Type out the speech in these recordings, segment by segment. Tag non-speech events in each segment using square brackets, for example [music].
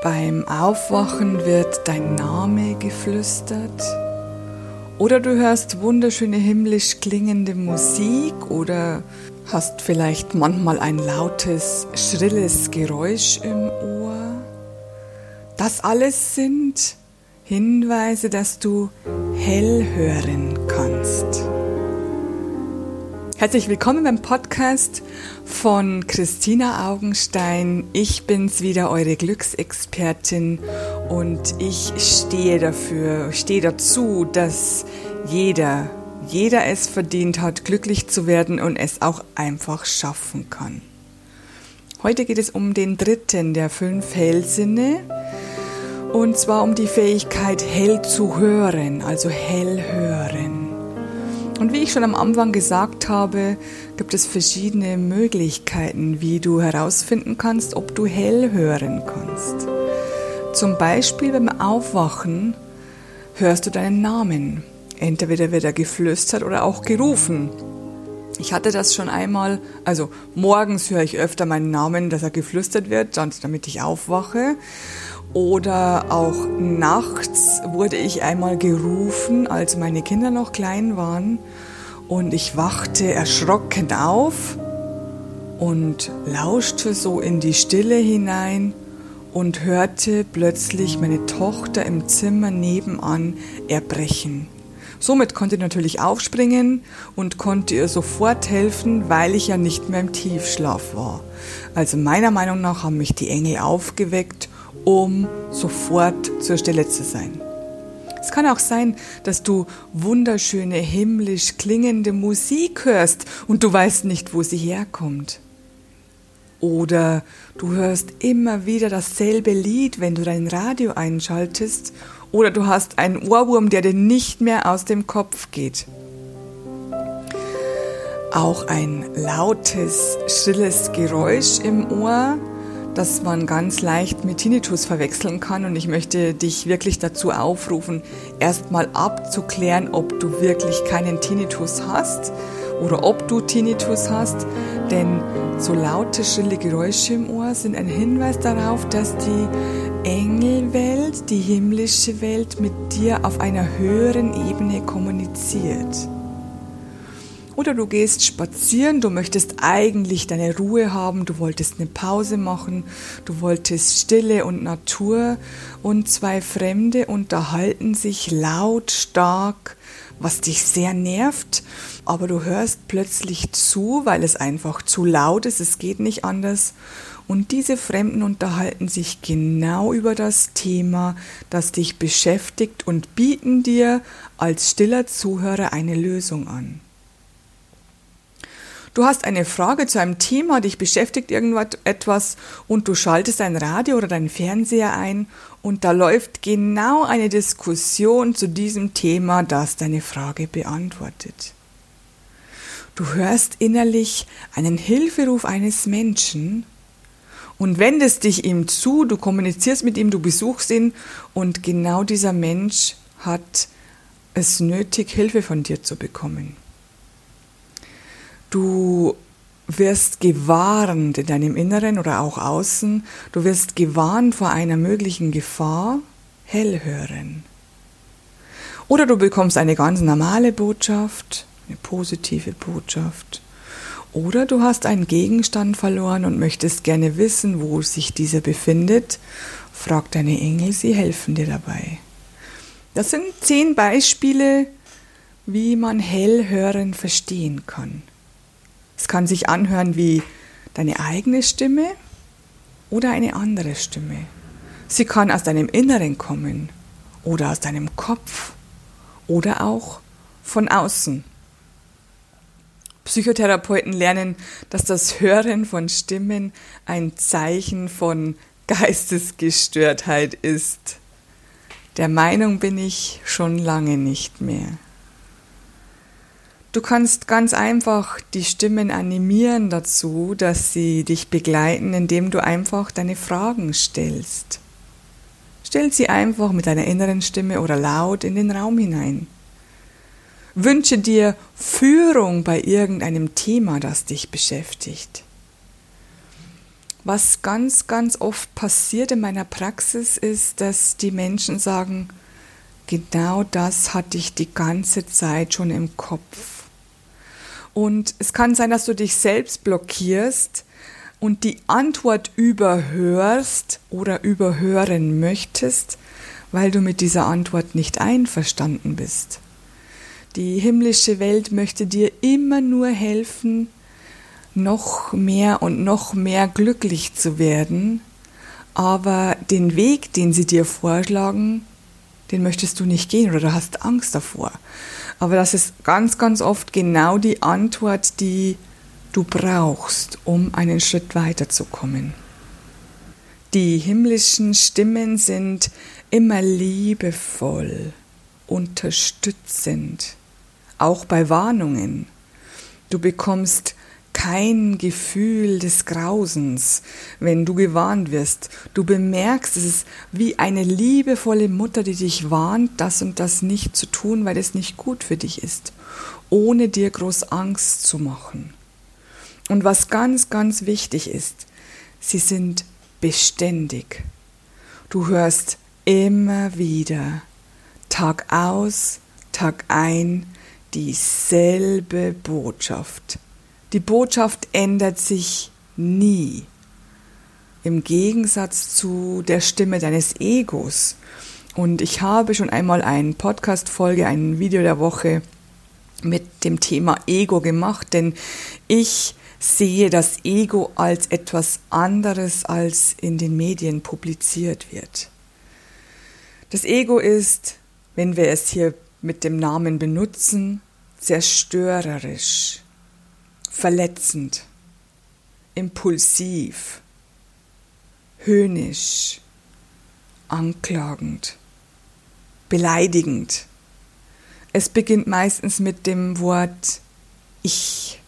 Beim Aufwachen wird dein Name geflüstert. Oder du hörst wunderschöne himmlisch klingende Musik oder hast vielleicht manchmal ein lautes, schrilles Geräusch im Ohr. Das alles sind Hinweise, dass du hell hören kannst. Herzlich willkommen beim Podcast von Christina Augenstein. Ich bin's wieder, eure Glücksexpertin und ich stehe dafür, stehe dazu, dass jeder, jeder es verdient hat, glücklich zu werden und es auch einfach schaffen kann. Heute geht es um den dritten der fünf Hellsinne und zwar um die Fähigkeit hell zu hören, also hell hören. Und wie ich schon am Anfang gesagt habe, gibt es verschiedene Möglichkeiten, wie du herausfinden kannst, ob du hell hören kannst. Zum Beispiel beim Aufwachen hörst du deinen Namen. Entweder wird er geflüstert oder auch gerufen. Ich hatte das schon einmal, also morgens höre ich öfter meinen Namen, dass er geflüstert wird, damit ich aufwache. Oder auch nachts wurde ich einmal gerufen, als meine Kinder noch klein waren. Und ich wachte erschrocken auf und lauschte so in die Stille hinein und hörte plötzlich meine Tochter im Zimmer nebenan erbrechen. Somit konnte ich natürlich aufspringen und konnte ihr sofort helfen, weil ich ja nicht mehr im Tiefschlaf war. Also meiner Meinung nach haben mich die Engel aufgeweckt um sofort zur Stelle zu sein. Es kann auch sein, dass du wunderschöne himmlisch klingende Musik hörst und du weißt nicht, wo sie herkommt. Oder du hörst immer wieder dasselbe Lied, wenn du dein Radio einschaltest. Oder du hast einen Ohrwurm, der dir nicht mehr aus dem Kopf geht. Auch ein lautes, schrilles Geräusch im Ohr das man ganz leicht mit Tinnitus verwechseln kann. Und ich möchte dich wirklich dazu aufrufen, erstmal abzuklären, ob du wirklich keinen Tinnitus hast oder ob du Tinnitus hast. Denn so laute, schrille Geräusche im Ohr sind ein Hinweis darauf, dass die Engelwelt, die himmlische Welt mit dir auf einer höheren Ebene kommuniziert. Oder du gehst spazieren, du möchtest eigentlich deine Ruhe haben, du wolltest eine Pause machen, du wolltest Stille und Natur und zwei Fremde unterhalten sich laut, stark, was dich sehr nervt, aber du hörst plötzlich zu, weil es einfach zu laut ist, es geht nicht anders. Und diese Fremden unterhalten sich genau über das Thema, das dich beschäftigt und bieten dir als stiller Zuhörer eine Lösung an. Du hast eine Frage zu einem Thema, dich beschäftigt irgendetwas und du schaltest dein Radio oder deinen Fernseher ein und da läuft genau eine Diskussion zu diesem Thema, das deine Frage beantwortet. Du hörst innerlich einen Hilferuf eines Menschen und wendest dich ihm zu, du kommunizierst mit ihm, du besuchst ihn und genau dieser Mensch hat es nötig, Hilfe von dir zu bekommen. Du wirst gewarnt in deinem Inneren oder auch außen, du wirst gewarnt vor einer möglichen Gefahr, hell hören. Oder du bekommst eine ganz normale Botschaft, eine positive Botschaft. Oder du hast einen Gegenstand verloren und möchtest gerne wissen, wo sich dieser befindet. Frag deine Engel, sie helfen dir dabei. Das sind zehn Beispiele, wie man Hellhören verstehen kann. Es kann sich anhören wie deine eigene Stimme oder eine andere Stimme. Sie kann aus deinem Inneren kommen oder aus deinem Kopf oder auch von außen. Psychotherapeuten lernen, dass das Hören von Stimmen ein Zeichen von Geistesgestörtheit ist. Der Meinung bin ich schon lange nicht mehr. Du kannst ganz einfach die Stimmen animieren dazu, dass sie dich begleiten, indem du einfach deine Fragen stellst. Stell sie einfach mit deiner inneren Stimme oder laut in den Raum hinein. Wünsche dir Führung bei irgendeinem Thema, das dich beschäftigt. Was ganz, ganz oft passiert in meiner Praxis ist, dass die Menschen sagen, genau das hatte ich die ganze Zeit schon im Kopf. Und es kann sein, dass du dich selbst blockierst und die Antwort überhörst oder überhören möchtest, weil du mit dieser Antwort nicht einverstanden bist. Die himmlische Welt möchte dir immer nur helfen, noch mehr und noch mehr glücklich zu werden, aber den Weg, den sie dir vorschlagen, den möchtest du nicht gehen oder du hast Angst davor. Aber das ist ganz, ganz oft genau die Antwort, die du brauchst, um einen Schritt weiterzukommen. Die himmlischen Stimmen sind immer liebevoll, unterstützend, auch bei Warnungen. Du bekommst kein Gefühl des Grausens, wenn du gewarnt wirst. Du bemerkst, es ist wie eine liebevolle Mutter, die dich warnt, das und das nicht zu tun, weil es nicht gut für dich ist, ohne dir groß Angst zu machen. Und was ganz, ganz wichtig ist, sie sind beständig. Du hörst immer wieder, Tag aus, Tag ein, dieselbe Botschaft. Die Botschaft ändert sich nie. Im Gegensatz zu der Stimme deines Egos. Und ich habe schon einmal eine Podcast-Folge, ein Video der Woche mit dem Thema Ego gemacht, denn ich sehe das Ego als etwas anderes, als in den Medien publiziert wird. Das Ego ist, wenn wir es hier mit dem Namen benutzen, zerstörerisch, verletzend, impulsiv, höhnisch, anklagend, beleidigend. Es beginnt meistens mit dem Wort Ich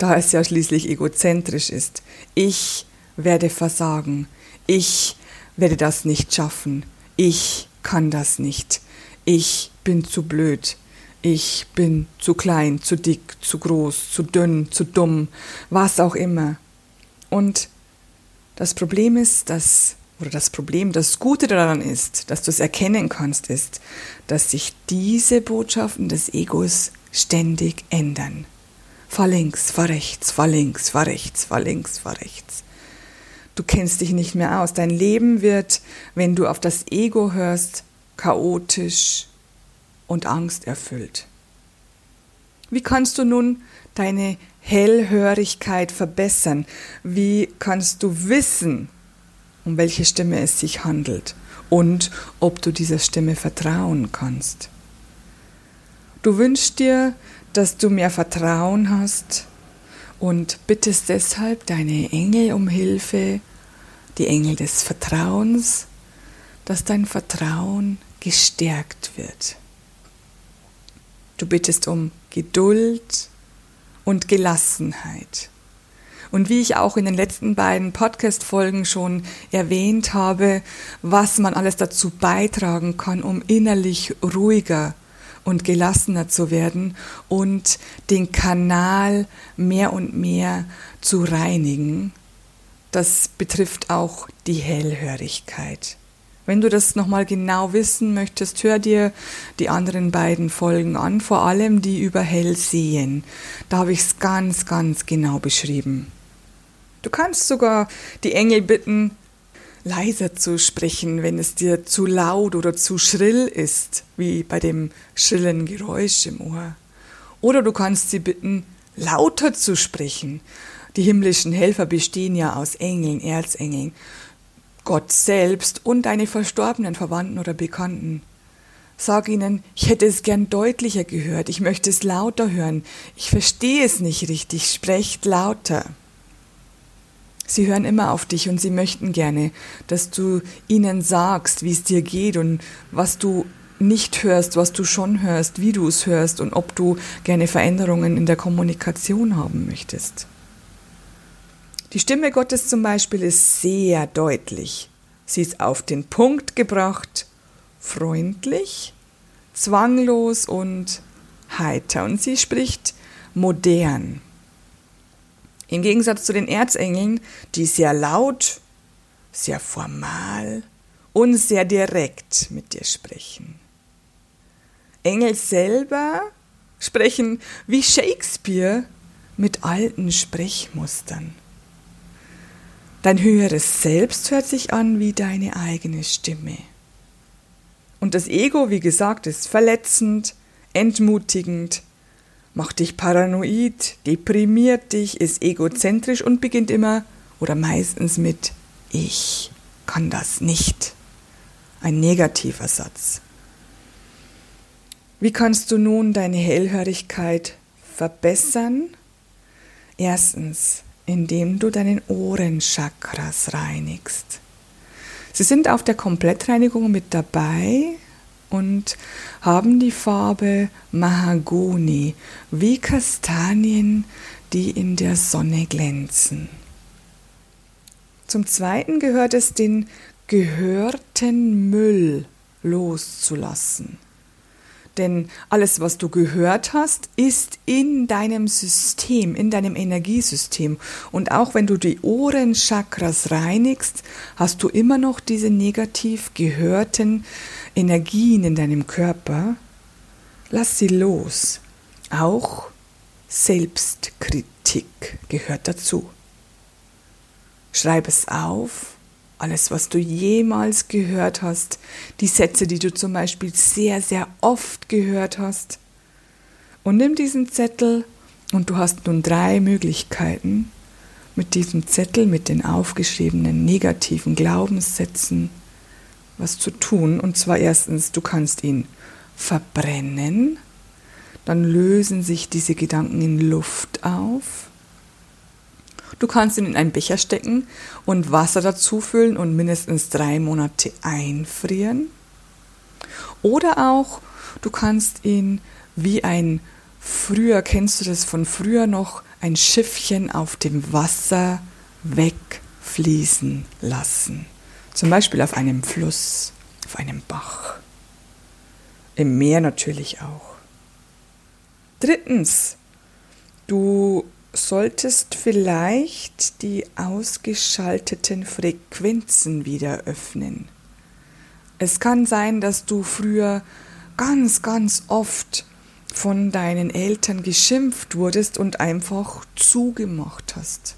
da es ja schließlich egozentrisch ist. Ich werde versagen. Ich werde das nicht schaffen. Ich kann das nicht. Ich bin zu blöd. Ich bin zu klein, zu dick, zu groß, zu dünn, zu dumm, was auch immer. Und das Problem ist, dass, oder das Problem, das Gute daran ist, dass du es erkennen kannst, ist, dass sich diese Botschaften des Egos ständig ändern. Fahr links, fahr rechts, fahr links, fahr rechts, fahr links, fahr rechts. Du kennst dich nicht mehr aus. Dein Leben wird, wenn du auf das Ego hörst, chaotisch und angsterfüllt. Wie kannst du nun deine Hellhörigkeit verbessern? Wie kannst du wissen, um welche Stimme es sich handelt und ob du dieser Stimme vertrauen kannst? Du wünschst dir, dass du mehr Vertrauen hast und bittest deshalb deine Engel um Hilfe, die Engel des Vertrauens, dass dein Vertrauen gestärkt wird. Du bittest um Geduld und Gelassenheit. Und wie ich auch in den letzten beiden Podcast-Folgen schon erwähnt habe, was man alles dazu beitragen kann, um innerlich ruhiger und gelassener zu werden und den Kanal mehr und mehr zu reinigen. Das betrifft auch die Hellhörigkeit. Wenn du das nochmal genau wissen möchtest, hör dir die anderen beiden Folgen an, vor allem die über Hellsehen. Da habe ich es ganz, ganz genau beschrieben. Du kannst sogar die Engel bitten, leiser zu sprechen, wenn es dir zu laut oder zu schrill ist, wie bei dem schrillen Geräusch im Ohr. Oder du kannst sie bitten, lauter zu sprechen. Die himmlischen Helfer bestehen ja aus Engeln, Erzengeln, Gott selbst und deine verstorbenen Verwandten oder Bekannten. Sag ihnen, ich hätte es gern deutlicher gehört, ich möchte es lauter hören, ich verstehe es nicht richtig, sprecht lauter. Sie hören immer auf dich und sie möchten gerne, dass du ihnen sagst, wie es dir geht und was du nicht hörst, was du schon hörst, wie du es hörst und ob du gerne Veränderungen in der Kommunikation haben möchtest. Die Stimme Gottes zum Beispiel ist sehr deutlich. Sie ist auf den Punkt gebracht, freundlich, zwanglos und heiter und sie spricht modern. Im Gegensatz zu den Erzengeln, die sehr laut, sehr formal und sehr direkt mit dir sprechen. Engel selber sprechen wie Shakespeare mit alten Sprechmustern. Dein höheres Selbst hört sich an wie deine eigene Stimme. Und das Ego, wie gesagt, ist verletzend, entmutigend, macht dich paranoid, deprimiert dich, ist egozentrisch und beginnt immer oder meistens mit Ich kann das nicht. Ein negativer Satz. Wie kannst du nun deine Hellhörigkeit verbessern? Erstens, indem du deinen Ohrenchakras reinigst. Sie sind auf der Komplettreinigung mit dabei und haben die Farbe Mahagoni, wie Kastanien, die in der Sonne glänzen. Zum Zweiten gehört es, den gehörten Müll loszulassen. Denn alles, was du gehört hast, ist in deinem System, in deinem Energiesystem. Und auch wenn du die Ohrenchakras reinigst, hast du immer noch diese negativ gehörten Energien in deinem Körper. Lass sie los. Auch Selbstkritik gehört dazu. Schreib es auf alles, was du jemals gehört hast, die Sätze, die du zum Beispiel sehr, sehr oft gehört hast. Und nimm diesen Zettel und du hast nun drei Möglichkeiten, mit diesem Zettel, mit den aufgeschriebenen negativen Glaubenssätzen, was zu tun. Und zwar erstens, du kannst ihn verbrennen, dann lösen sich diese Gedanken in Luft auf. Du kannst ihn in einen Becher stecken und Wasser dazu füllen und mindestens drei Monate einfrieren. Oder auch, du kannst ihn wie ein früher, kennst du das von früher noch, ein Schiffchen auf dem Wasser wegfließen lassen. Zum Beispiel auf einem Fluss, auf einem Bach. Im Meer natürlich auch. Drittens, du solltest vielleicht die ausgeschalteten Frequenzen wieder öffnen. Es kann sein, dass du früher ganz, ganz oft von deinen Eltern geschimpft wurdest und einfach zugemacht hast.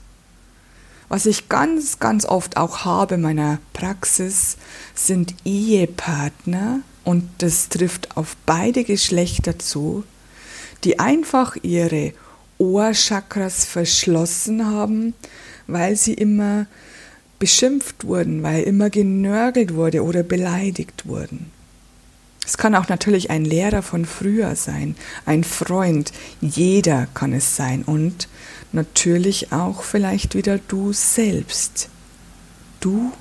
Was ich ganz, ganz oft auch habe in meiner Praxis, sind Ehepartner, und das trifft auf beide Geschlechter zu, die einfach ihre Ohrchakras verschlossen haben, weil sie immer beschimpft wurden, weil immer genörgelt wurde oder beleidigt wurden. Es kann auch natürlich ein Lehrer von früher sein, ein Freund, jeder kann es sein und natürlich auch vielleicht wieder du selbst. Du,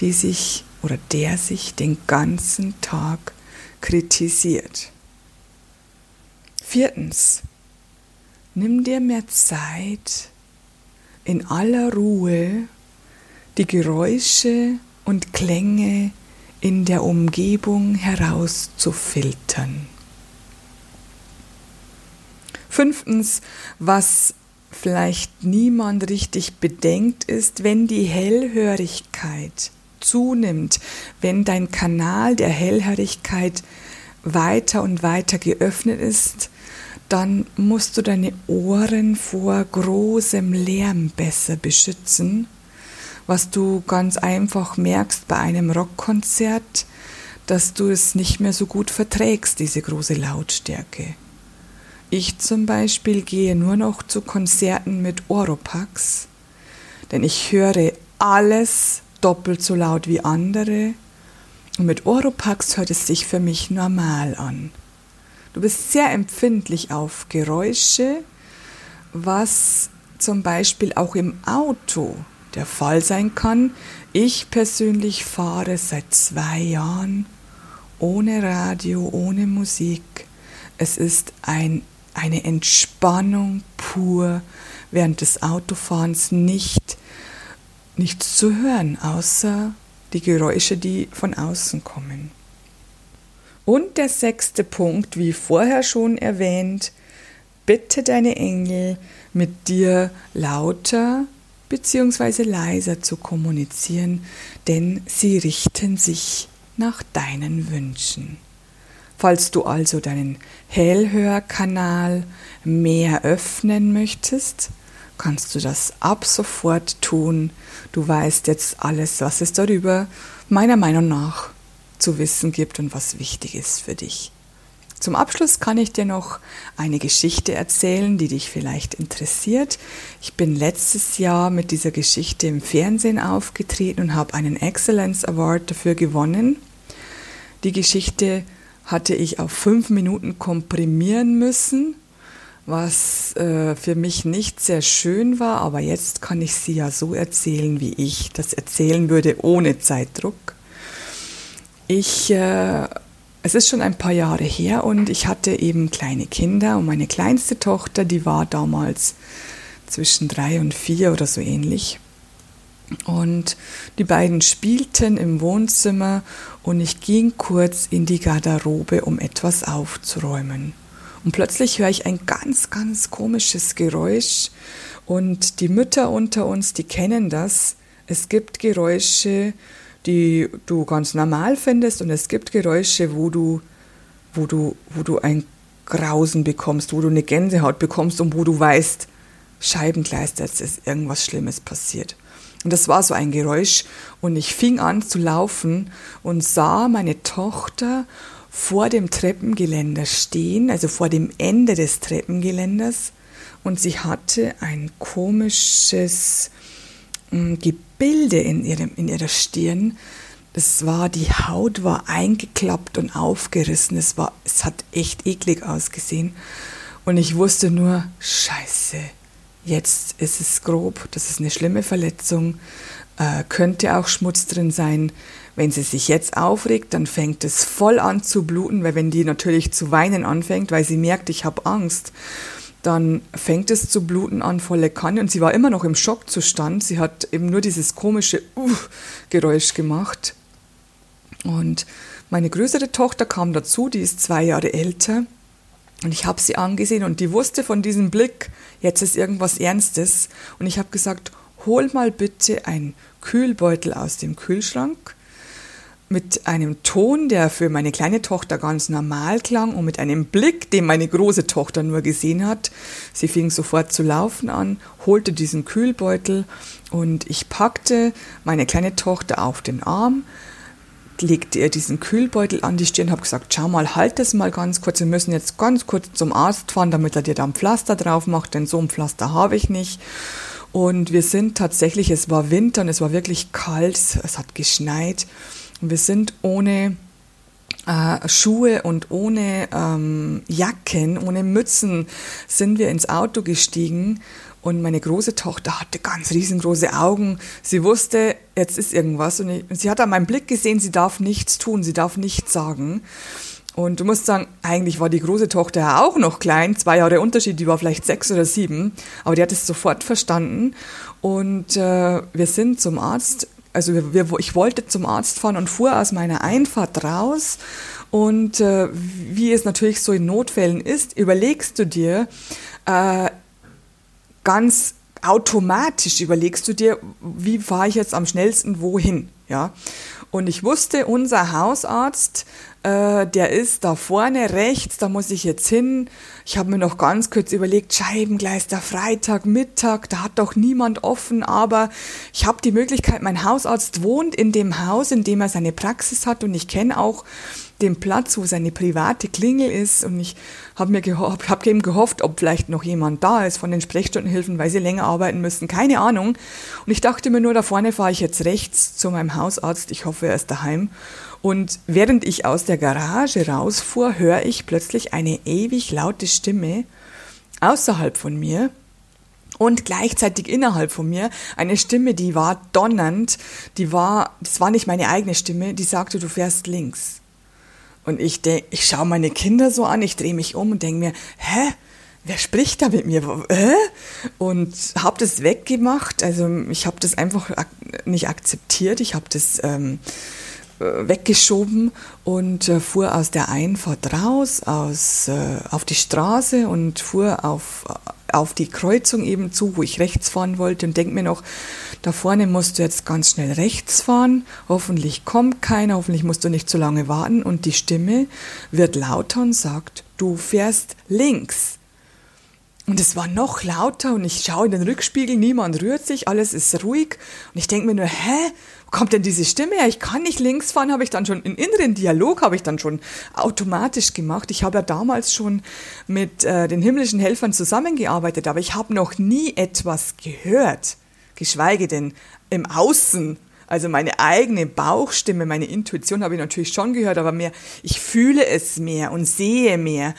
die sich oder der sich den ganzen Tag kritisiert. Viertens, Nimm dir mehr Zeit, in aller Ruhe die Geräusche und Klänge in der Umgebung herauszufiltern. Fünftens, was vielleicht niemand richtig bedenkt, ist, wenn die Hellhörigkeit zunimmt, wenn dein Kanal der Hellhörigkeit weiter und weiter geöffnet ist, dann musst du deine Ohren vor großem Lärm besser beschützen, was du ganz einfach merkst bei einem Rockkonzert, dass du es nicht mehr so gut verträgst, diese große Lautstärke. Ich zum Beispiel gehe nur noch zu Konzerten mit Oropax, denn ich höre alles doppelt so laut wie andere und mit Oropax hört es sich für mich normal an. Du bist sehr empfindlich auf Geräusche, was zum Beispiel auch im Auto der Fall sein kann. Ich persönlich fahre seit zwei Jahren ohne Radio, ohne Musik. Es ist ein, eine Entspannung pur, während des Autofahrens nicht nichts zu hören, außer die Geräusche, die von außen kommen. Und der sechste Punkt, wie vorher schon erwähnt, bitte deine Engel, mit dir lauter bzw. leiser zu kommunizieren, denn sie richten sich nach deinen Wünschen. Falls du also deinen Hellhörkanal mehr öffnen möchtest, kannst du das ab sofort tun. Du weißt jetzt alles, was es darüber meiner Meinung nach zu wissen gibt und was wichtig ist für dich. Zum Abschluss kann ich dir noch eine Geschichte erzählen, die dich vielleicht interessiert. Ich bin letztes Jahr mit dieser Geschichte im Fernsehen aufgetreten und habe einen Excellence Award dafür gewonnen. Die Geschichte hatte ich auf fünf Minuten komprimieren müssen, was äh, für mich nicht sehr schön war, aber jetzt kann ich sie ja so erzählen, wie ich das erzählen würde, ohne Zeitdruck. Ich, äh, es ist schon ein paar Jahre her und ich hatte eben kleine Kinder und meine kleinste Tochter, die war damals zwischen drei und vier oder so ähnlich. Und die beiden spielten im Wohnzimmer und ich ging kurz in die Garderobe, um etwas aufzuräumen. Und plötzlich höre ich ein ganz, ganz komisches Geräusch und die Mütter unter uns, die kennen das. Es gibt Geräusche, die du ganz normal findest und es gibt Geräusche, wo du, wo du, wo du ein Grausen bekommst, wo du eine Gänsehaut bekommst und wo du weißt, Scheibengleis, dass ist irgendwas Schlimmes passiert. Und das war so ein Geräusch. Und ich fing an zu laufen und sah meine Tochter vor dem Treppengeländer stehen, also vor dem Ende des Treppengeländers. Und sie hatte ein komisches äh, Gebilde in, ihrem, in ihrer Stirn. Das war, die Haut war eingeklappt und aufgerissen. Es, war, es hat echt eklig ausgesehen. Und ich wusste nur, scheiße, Jetzt ist es grob, das ist eine schlimme Verletzung, äh, könnte auch Schmutz drin sein. Wenn sie sich jetzt aufregt, dann fängt es voll an zu bluten, weil wenn die natürlich zu weinen anfängt, weil sie merkt, ich habe Angst, dann fängt es zu bluten an, volle Kanne. Und sie war immer noch im Schockzustand. Sie hat eben nur dieses komische Uh-Geräusch gemacht. Und meine größere Tochter kam dazu, die ist zwei Jahre älter. Und ich habe sie angesehen und die wusste von diesem Blick, jetzt ist irgendwas Ernstes. Und ich habe gesagt, hol mal bitte einen Kühlbeutel aus dem Kühlschrank mit einem Ton, der für meine kleine Tochter ganz normal klang und mit einem Blick, den meine große Tochter nur gesehen hat. Sie fing sofort zu laufen an, holte diesen Kühlbeutel und ich packte meine kleine Tochter auf den Arm, legte ihr diesen Kühlbeutel an die Stirn, habe gesagt, schau mal, halt das mal ganz kurz, wir müssen jetzt ganz kurz zum Arzt fahren, damit er dir da ein Pflaster drauf macht, denn so ein Pflaster habe ich nicht. Und wir sind tatsächlich, es war Winter und es war wirklich kalt, es hat geschneit. Wir sind ohne äh, Schuhe und ohne ähm, Jacken, ohne Mützen sind wir ins Auto gestiegen und meine große Tochter hatte ganz riesengroße Augen. Sie wusste, jetzt ist irgendwas. Und, ich, sie hat an meinem Blick gesehen, sie darf nichts tun, sie darf nichts sagen. Und du musst sagen, eigentlich war die große Tochter auch noch klein, zwei Jahre Unterschied, die war vielleicht sechs oder sieben, aber die hat es sofort verstanden. Und äh, wir sind zum Arzt, also wir, wir, ich wollte zum Arzt fahren und fuhr aus meiner Einfahrt raus. Und äh, wie es natürlich so in Notfällen ist, überlegst du dir, äh, ganz automatisch überlegst du dir, wie fahre ich jetzt am schnellsten wohin, ja. Und ich wusste, unser Hausarzt, äh, der ist da vorne rechts, da muss ich jetzt hin. Ich habe mir noch ganz kurz überlegt, Scheibengleis, der Freitag, Mittag, da hat doch niemand offen, aber ich habe die Möglichkeit, mein Hausarzt wohnt in dem Haus, in dem er seine Praxis hat und ich kenne auch dem Platz, wo seine private Klingel ist. Und ich habe mir geho hab eben gehofft, ob vielleicht noch jemand da ist von den Sprechstundenhilfen, weil sie länger arbeiten müssen. Keine Ahnung. Und ich dachte mir nur, da vorne fahre ich jetzt rechts zu meinem Hausarzt. Ich hoffe, er ist daheim. Und während ich aus der Garage rausfuhr, höre ich plötzlich eine ewig laute Stimme außerhalb von mir und gleichzeitig innerhalb von mir eine Stimme, die war donnernd, die war, das war nicht meine eigene Stimme, die sagte, du fährst links. Und ich denk, ich schaue meine Kinder so an, ich drehe mich um und denke mir, hä? Wer spricht da mit mir? Hä? Und habe das weggemacht. Also ich habe das einfach nicht akzeptiert. Ich habe das ähm, äh, weggeschoben und äh, fuhr aus der Einfahrt raus, aus, äh, auf die Straße und fuhr auf, auf die Kreuzung eben zu, wo ich rechts fahren wollte und denke mir noch, da vorne musst du jetzt ganz schnell rechts fahren, hoffentlich kommt keiner, hoffentlich musst du nicht zu lange warten und die Stimme wird lauter und sagt, du fährst links. Und es war noch lauter und ich schaue in den Rückspiegel, niemand rührt sich, alles ist ruhig. Und ich denke mir nur, hä, kommt denn diese Stimme her? Ich kann nicht links fahren, habe ich dann schon, im inneren Dialog habe ich dann schon automatisch gemacht. Ich habe ja damals schon mit äh, den himmlischen Helfern zusammengearbeitet, aber ich habe noch nie etwas gehört, geschweige denn im Außen also meine eigene Bauchstimme, meine Intuition habe ich natürlich schon gehört, aber mehr, ich fühle es mehr und sehe mehr.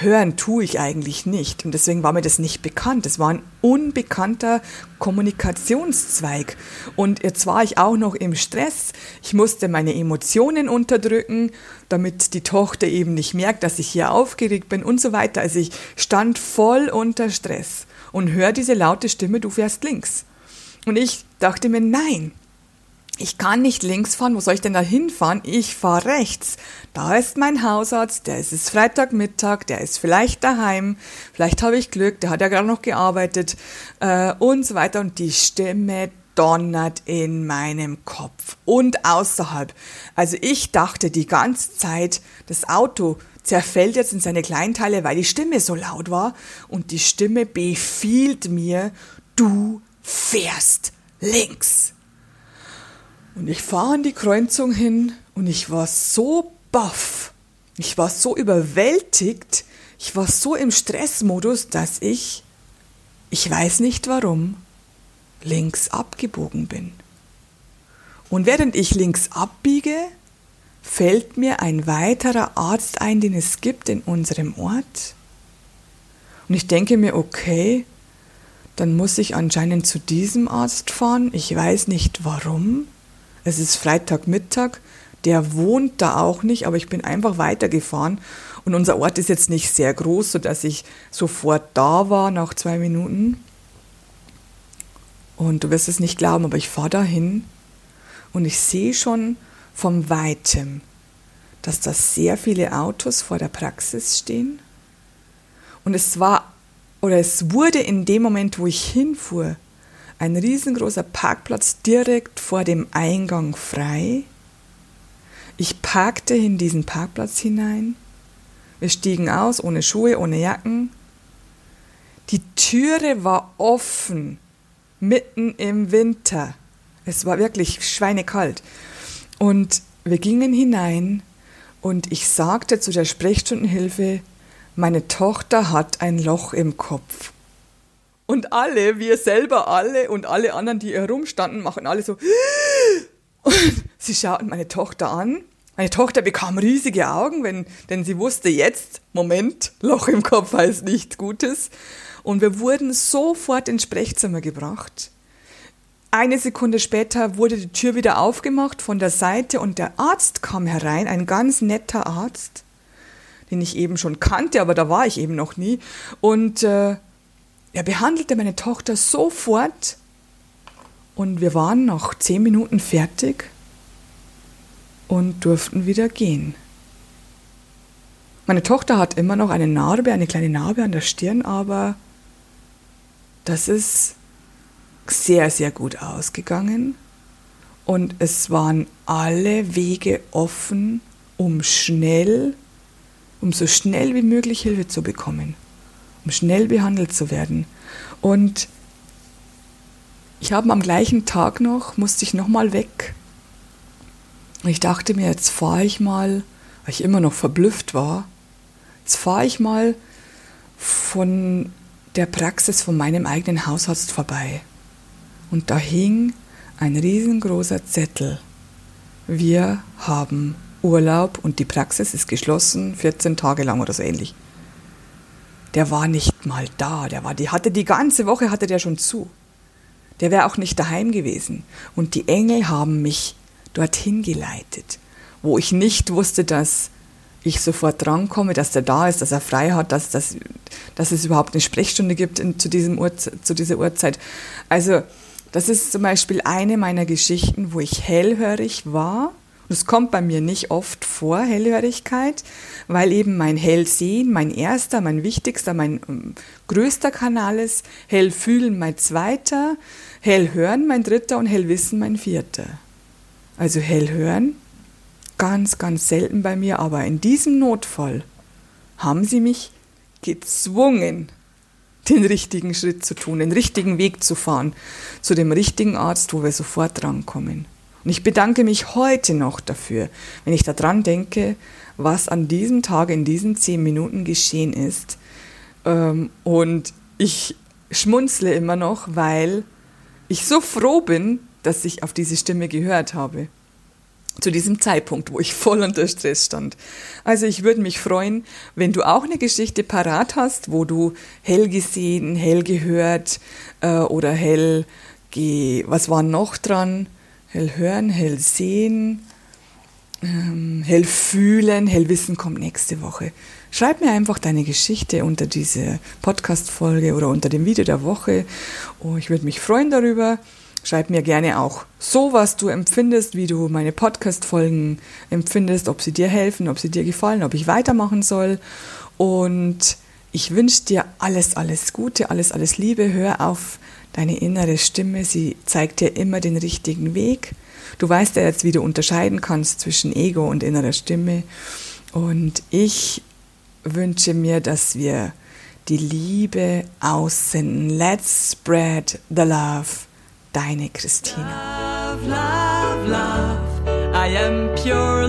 Hören tue ich eigentlich nicht. Und deswegen war mir das nicht bekannt. Es war ein unbekannter Kommunikationszweig. Und jetzt war ich auch noch im Stress. Ich musste meine Emotionen unterdrücken, damit die Tochter eben nicht merkt, dass ich hier aufgeregt bin und so weiter. Also ich stand voll unter Stress und höre diese laute Stimme, du fährst links. Und ich dachte mir, nein, ich kann nicht links fahren, wo soll ich denn da hinfahren? Ich fahre rechts. Da ist mein Hausarzt, der ist es Freitagmittag, der ist vielleicht daheim, vielleicht habe ich Glück, der hat ja gerade noch gearbeitet äh, und so weiter. Und die Stimme donnert in meinem Kopf und außerhalb. Also ich dachte die ganze Zeit, das Auto zerfällt jetzt in seine Kleinteile, weil die Stimme so laut war und die Stimme befiehlt mir, du fährst links. Und ich fahre an die Kreuzung hin und ich war so baff, ich war so überwältigt, ich war so im Stressmodus, dass ich, ich weiß nicht warum, links abgebogen bin. Und während ich links abbiege, fällt mir ein weiterer Arzt ein, den es gibt in unserem Ort. Und ich denke mir, okay, dann muss ich anscheinend zu diesem Arzt fahren. Ich weiß nicht warum. Es ist Freitagmittag. Der wohnt da auch nicht, aber ich bin einfach weitergefahren. Und unser Ort ist jetzt nicht sehr groß, sodass ich sofort da war nach zwei Minuten. Und du wirst es nicht glauben, aber ich fahre dahin und ich sehe schon vom Weitem, dass da sehr viele Autos vor der Praxis stehen. Und es war, oder es wurde in dem Moment, wo ich hinfuhr, ein riesengroßer Parkplatz direkt vor dem Eingang frei. Ich parkte in diesen Parkplatz hinein. Wir stiegen aus, ohne Schuhe, ohne Jacken. Die Türe war offen, mitten im Winter. Es war wirklich schweinekalt. Und wir gingen hinein und ich sagte zu der Sprechstundenhilfe, meine Tochter hat ein Loch im Kopf. Und alle, wir selber alle und alle anderen, die herumstanden, machen alle so. [gasps] Und sie schauten meine Tochter an. Meine Tochter bekam riesige Augen, wenn, denn sie wusste jetzt, Moment, Loch im Kopf heißt nichts Gutes. Und wir wurden sofort ins Sprechzimmer gebracht. Eine Sekunde später wurde die Tür wieder aufgemacht von der Seite und der Arzt kam herein, ein ganz netter Arzt, den ich eben schon kannte, aber da war ich eben noch nie. Und äh, er behandelte meine Tochter sofort und wir waren nach zehn Minuten fertig und durften wieder gehen. Meine Tochter hat immer noch eine Narbe, eine kleine Narbe an der Stirn, aber das ist sehr, sehr gut ausgegangen und es waren alle Wege offen, um schnell, um so schnell wie möglich Hilfe zu bekommen um schnell behandelt zu werden. Und ich habe am gleichen Tag noch, musste ich nochmal weg. Und ich dachte mir, jetzt fahre ich mal, weil ich immer noch verblüfft war, jetzt fahre ich mal von der Praxis von meinem eigenen Hausarzt vorbei. Und da hing ein riesengroßer Zettel. Wir haben Urlaub und die Praxis ist geschlossen, 14 Tage lang oder so ähnlich der war nicht mal da. Der war, die hatte die ganze Woche hatte der schon zu. Der wäre auch nicht daheim gewesen. Und die Engel haben mich dorthin geleitet, wo ich nicht wusste, dass ich sofort drankomme, dass der da ist, dass er frei hat, dass, dass, dass es überhaupt eine Sprechstunde gibt in, zu, diesem zu dieser Uhrzeit. Also das ist zum Beispiel eine meiner Geschichten, wo ich hellhörig war Das kommt bei mir nicht oft vor, Hellhörigkeit, weil eben mein Hellsehen mein erster, mein wichtigster, mein ähm, größter Kanal ist, Hellfühlen mein zweiter, Hellhören mein dritter und Hellwissen mein vierter. Also Hellhören ganz, ganz selten bei mir, aber in diesem Notfall haben sie mich gezwungen, den richtigen Schritt zu tun, den richtigen Weg zu fahren, zu dem richtigen Arzt, wo wir sofort drankommen. Und ich bedanke mich heute noch dafür, wenn ich daran denke, was an diesem Tag in diesen zehn Minuten geschehen ist. Ähm, und ich schmunzle immer noch, weil ich so froh bin, dass ich auf diese Stimme gehört habe. Zu diesem Zeitpunkt, wo ich voll unter Stress stand. Also ich würde mich freuen, wenn du auch eine Geschichte parat hast, wo du hell gesehen, hell gehört äh, oder hell, ge was war noch dran? Hell hören, hell sehen, ähm, hell fühlen, hell wissen kommt nächste Woche. Schreib mir einfach deine Geschichte unter diese Podcast-Folge oder unter dem Video der Woche. Oh, ich würde mich freuen darüber. Schreib mir gerne auch so, was du empfindest, wie du meine Podcast-Folgen empfindest, ob sie dir helfen, ob sie dir gefallen, ob ich weitermachen soll. Und ich wünsche dir alles, alles Gute, alles, alles Liebe. Hör auf deine innere Stimme, sie zeigt dir immer den richtigen Weg. Du weißt ja jetzt, wie du unterscheiden kannst zwischen Ego und innerer Stimme. Und ich wünsche mir, dass wir die Liebe aussenden. Let's spread the love. Deine Christina. Love, love, love. I am pure